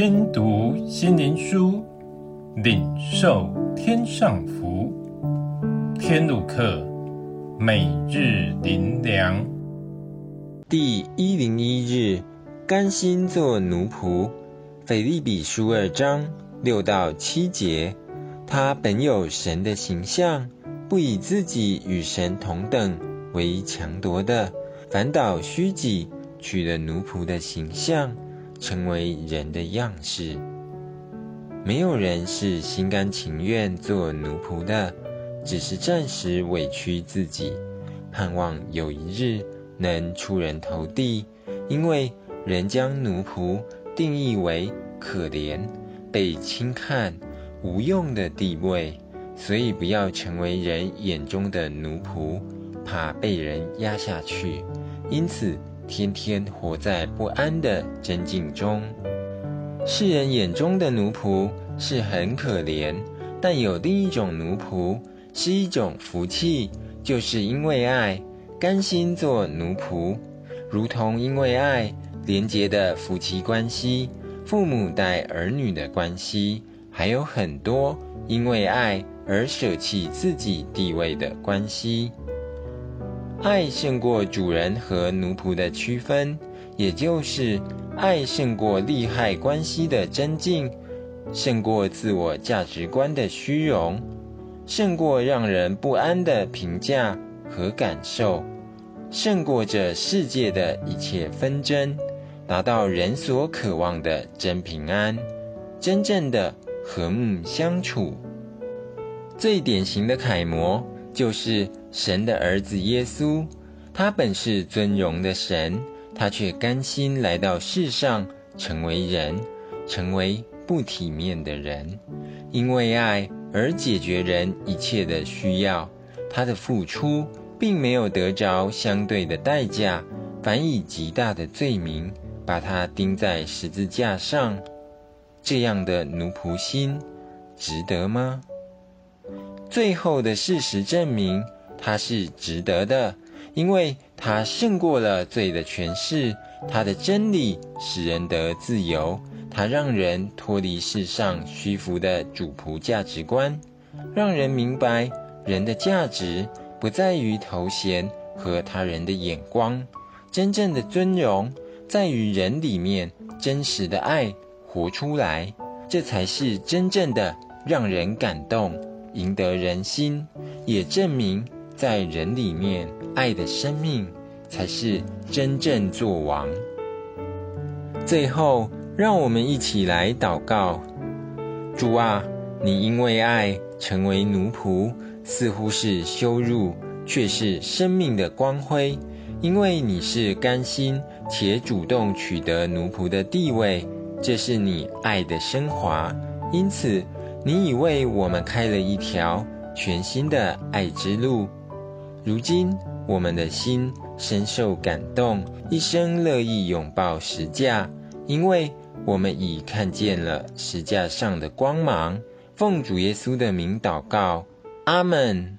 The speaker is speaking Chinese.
听读心灵书，领受天上福。天路客，每日灵粮。第一零一日，甘心做奴仆。腓利比书二章六到七节，他本有神的形象，不以自己与神同等为强夺的，反倒虚己，取了奴仆的形象。成为人的样式，没有人是心甘情愿做奴仆的，只是暂时委屈自己，盼望有一日能出人头地。因为人将奴仆定义为可怜、被轻看、无用的地位，所以不要成为人眼中的奴仆，怕被人压下去。因此。天天活在不安的争竞中，世人眼中的奴仆是很可怜，但有另一种奴仆是一种福气，就是因为爱，甘心做奴仆，如同因为爱连结的夫妻关系、父母带儿女的关系，还有很多因为爱而舍弃自己地位的关系。爱胜过主人和奴仆的区分，也就是爱胜过利害关系的增进，胜过自我价值观的虚荣，胜过让人不安的评价和感受，胜过这世界的一切纷争，达到人所渴望的真平安，真正的和睦相处。最典型的楷模。就是神的儿子耶稣，他本是尊荣的神，他却甘心来到世上，成为人，成为不体面的人，因为爱而解决人一切的需要。他的付出并没有得着相对的代价，反以极大的罪名把他钉在十字架上。这样的奴仆心，值得吗？最后的事实证明，他是值得的，因为他胜过了罪的权势。他的真理使人得自由，他让人脱离世上虚浮的主仆价值观，让人明白人的价值不在于头衔和他人的眼光，真正的尊荣在于人里面真实的爱活出来，这才是真正的让人感动。赢得人心，也证明在人里面，爱的生命才是真正作王。最后，让我们一起来祷告：主啊，你因为爱成为奴仆，似乎是羞辱，却是生命的光辉。因为你是甘心且主动取得奴仆的地位，这是你爱的升华。因此。你已为我们开了一条全新的爱之路，如今我们的心深受感动，一生乐意拥抱十架，因为我们已看见了十架上的光芒。奉主耶稣的名祷告，阿门。